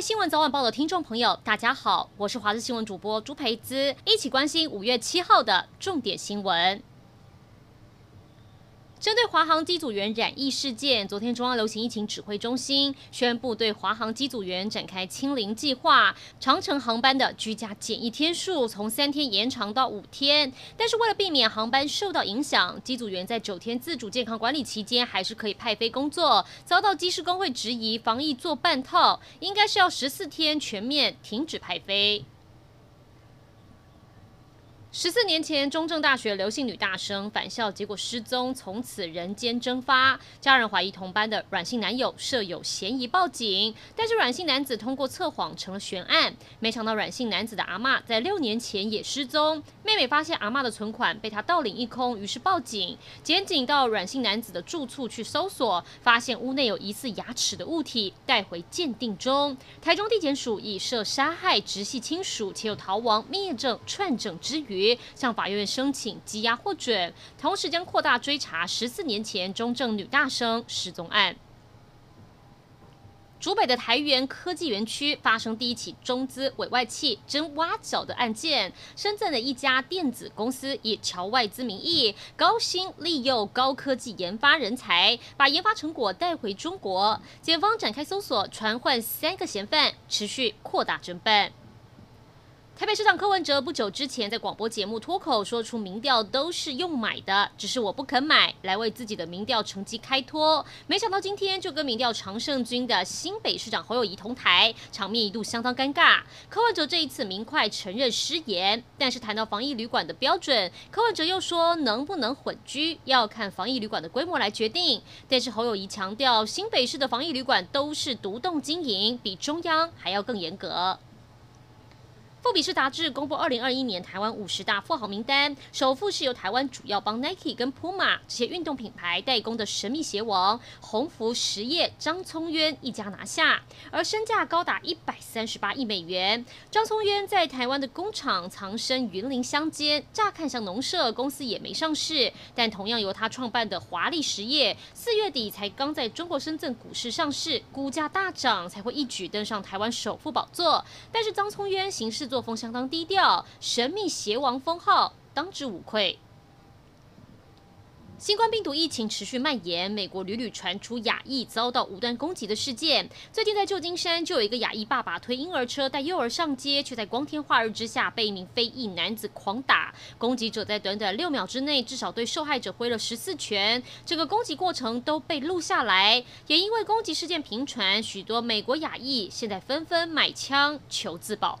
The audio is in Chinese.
新闻早晚报的听众朋友，大家好，我是华视新闻主播朱培姿，一起关心五月七号的重点新闻。针对华航机组员染疫事件，昨天中央流行疫情指挥中心宣布对华航机组员展开清零计划，长程航班的居家检疫天数从三天延长到五天。但是为了避免航班受到影响，机组员在九天自主健康管理期间还是可以派飞工作，遭到机师工会质疑防疫做半套，应该是要十四天全面停止派飞。十四年前，中正大学刘姓女大生返校，结果失踪，从此人间蒸发。家人怀疑同班的阮姓男友设有嫌疑，报警。但是阮姓男子通过测谎成了悬案。没想到阮姓男子的阿嬷在六年前也失踪，妹妹发现阿嬷的存款被他盗领一空，于是报警。检警到阮姓男子的住处去搜索，发现屋内有疑似牙齿的物体，带回鉴定中。台中地检署以涉杀害直系亲属且有逃亡灭证串证之余向法院申请羁押获准，同时将扩大追查十四年前中正女大生失踪案。竹北的台元科技园区发生第一起中资委外企真挖角的案件，深圳的一家电子公司以侨外资名义，高薪利诱高科技研发人才，把研发成果带回中国。检方展开搜索，传唤三个嫌犯，持续扩大侦办。台北市长柯文哲不久之前在广播节目脱口说出民调都是用买的，只是我不肯买，来为自己的民调成绩开脱。没想到今天就跟民调常胜军的新北市长侯友谊同台，场面一度相当尴尬。柯文哲这一次明快承认失言，但是谈到防疫旅馆的标准，柯文哲又说能不能混居要看防疫旅馆的规模来决定。但是侯友宜强调，新北市的防疫旅馆都是独栋经营，比中央还要更严格。富比士杂志公布二零二一年台湾五十大富豪名单，首富是由台湾主要帮 Nike 跟 Puma 这些运动品牌代工的神秘鞋王鸿福实业张聪渊一家拿下，而身价高达一百三十八亿美元。张聪渊在台湾的工厂藏身云林乡间，乍看像农舍，公司也没上市，但同样由他创办的华丽实业，四月底才刚在中国深圳股市上市，股价大涨，才会一举登上台湾首富宝座。但是张聪渊行事做作风相当低调，神秘邪王封号当之无愧。新冠病毒疫情持续蔓延，美国屡屡传出亚裔遭到无端攻击的事件。最近在旧金山就有一个亚裔爸爸推婴儿车带幼儿上街，却在光天化日之下被一名非裔男子狂打。攻击者在短短六秒之内至少对受害者挥了十四拳，整个攻击过程都被录下来。也因为攻击事件频传，许多美国亚裔现在纷纷买枪求自保。